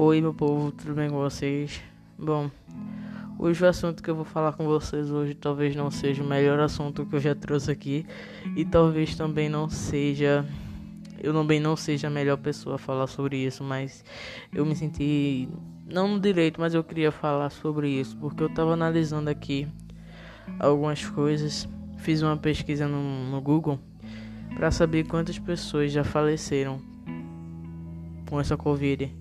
Oi, meu povo, tudo bem com vocês? Bom, hoje o assunto que eu vou falar com vocês hoje talvez não seja o melhor assunto que eu já trouxe aqui e talvez também não seja eu também não seja a melhor pessoa a falar sobre isso, mas eu me senti não no direito, mas eu queria falar sobre isso porque eu tava analisando aqui algumas coisas, fiz uma pesquisa no, no Google para saber quantas pessoas já faleceram com essa Covid.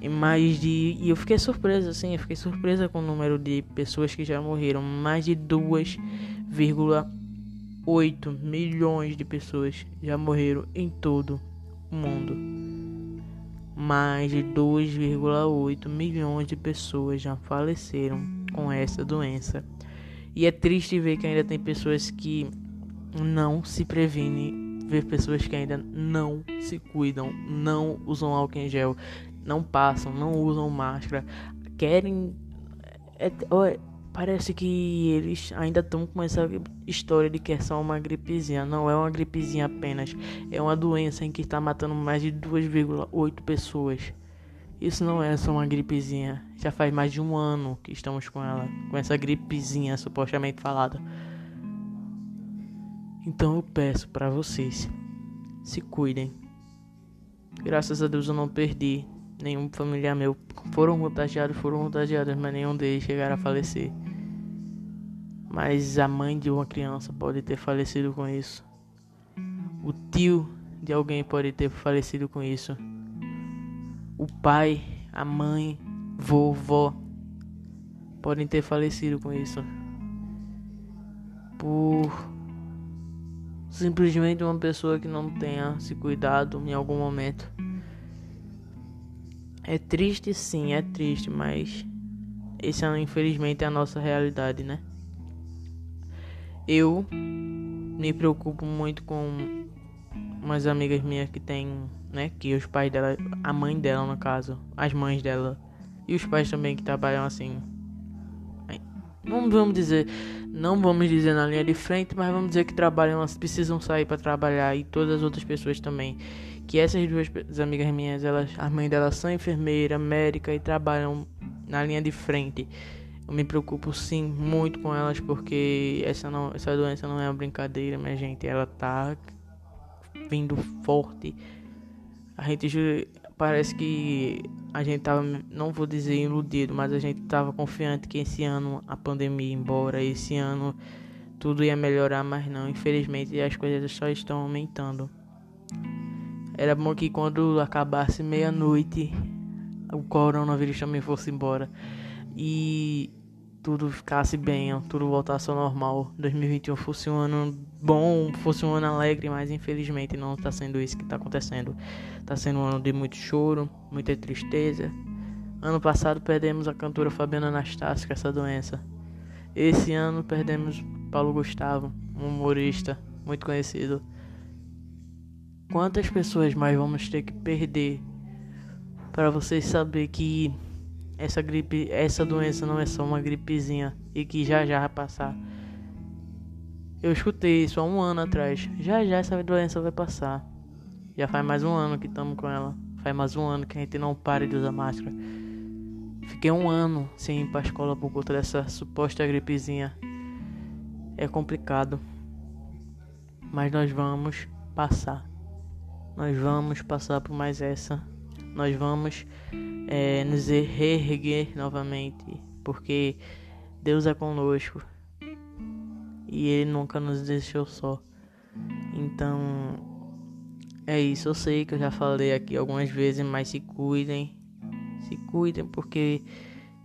E mais de. E eu fiquei surpresa, assim, eu fiquei surpresa com o número de pessoas que já morreram. Mais de 2,8 milhões de pessoas já morreram em todo o mundo. Mais de 2,8 milhões de pessoas já faleceram com essa doença. E é triste ver que ainda tem pessoas que não se previnem, ver pessoas que ainda não se cuidam, não usam álcool em gel, não passam, não usam máscara, querem. É, parece que eles ainda estão com essa história de que é só uma gripezinha. Não é uma gripezinha apenas, é uma doença em que está matando mais de 2,8 pessoas. Isso não é só uma gripezinha. Já faz mais de um ano que estamos com ela, com essa gripezinha supostamente falada. Então eu peço para vocês, se cuidem. Graças a Deus eu não perdi nenhum familiar meu. Foram contagiados, foram contagiados, mas nenhum deles chegaram a falecer. Mas a mãe de uma criança pode ter falecido com isso. O tio de alguém pode ter falecido com isso. O pai, a mãe, vovó podem ter falecido com isso. Por simplesmente uma pessoa que não tenha se cuidado em algum momento. É triste sim, é triste, mas esse é infelizmente é a nossa realidade, né? Eu me preocupo muito com umas amigas minhas que tem, né, que os pais dela, a mãe dela no caso, as mães dela e os pais também que trabalham assim. Não vamos dizer, não vamos dizer na linha de frente, mas vamos dizer que trabalham, elas precisam sair para trabalhar e todas as outras pessoas também que essas duas amigas minhas, elas, as mães delas são enfermeira, médica e trabalham na linha de frente. Eu me preocupo sim muito com elas porque essa não, essa doença não é uma brincadeira, minha gente, ela tá vindo forte. A gente parece que a gente tava, não vou dizer iludido, mas a gente tava confiante que esse ano a pandemia ia embora, esse ano tudo ia melhorar, mas não, infelizmente as coisas só estão aumentando. Era bom que quando acabasse meia-noite, o coronavírus também fosse embora e tudo ficasse bem, tudo voltasse ao normal. 2021 fosse um ano bom, fosse um ano alegre, mas infelizmente não está sendo isso que está acontecendo. Está sendo um ano de muito choro, muita tristeza. Ano passado perdemos a cantora Fabiana Anastácio com essa doença. Esse ano perdemos Paulo Gustavo, um humorista muito conhecido. Quantas pessoas mais vamos ter que perder para vocês saber que essa gripe, essa doença não é só uma gripezinha e que já já vai passar. Eu escutei isso há um ano atrás. Já já essa doença vai passar. Já faz mais um ano que estamos com ela. Faz mais um ano que a gente não para de usar máscara. Fiquei um ano sem ir para a escola por conta dessa suposta gripezinha. É complicado. Mas nós vamos passar nós vamos passar por mais essa. Nós vamos é, nos reerguer novamente, porque Deus é conosco e Ele nunca nos deixou só. Então é isso. Eu sei que eu já falei aqui algumas vezes, mas se cuidem, se cuidem, porque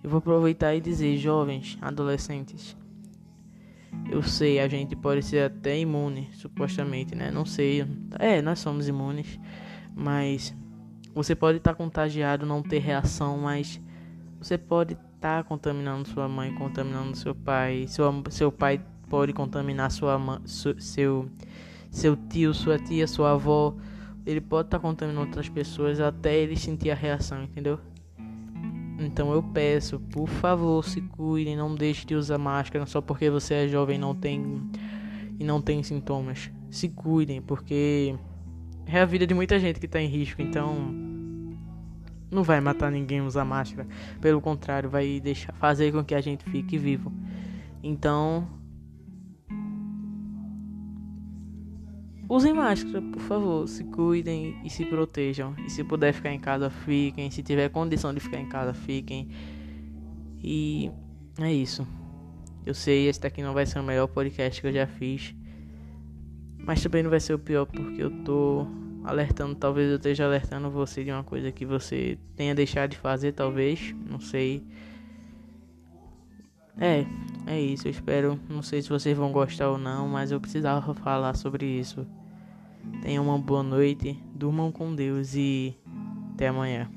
eu vou aproveitar e dizer, jovens, adolescentes, eu sei, a gente pode ser até imune, supostamente, né? Não sei. É, nós somos imunes, mas você pode estar tá contagiado, não ter reação, mas você pode estar tá contaminando sua mãe, contaminando seu pai. Seu, seu pai pode contaminar sua mãe, seu seu tio, sua tia, sua avó. Ele pode estar tá contaminando outras pessoas até ele sentir a reação, entendeu? Então eu peço, por favor, se cuidem, não deixe de usar máscara só porque você é jovem não tem e não tem sintomas. Se cuidem, porque é a vida de muita gente que está em risco. Então não vai matar ninguém usar máscara. Pelo contrário, vai deixar fazer com que a gente fique vivo. Então, usem máscara, por favor, se cuidem e se protejam. E se puder ficar em casa, fiquem. Se tiver condição de ficar em casa, fiquem. E é isso. Eu sei, esse daqui não vai ser o melhor podcast que eu já fiz. Mas também não vai ser o pior porque eu tô alertando, talvez eu esteja alertando você de uma coisa que você tenha deixado de fazer, talvez, não sei. É, é isso, eu espero, não sei se vocês vão gostar ou não, mas eu precisava falar sobre isso. Tenham uma boa noite, durmam com Deus e até amanhã.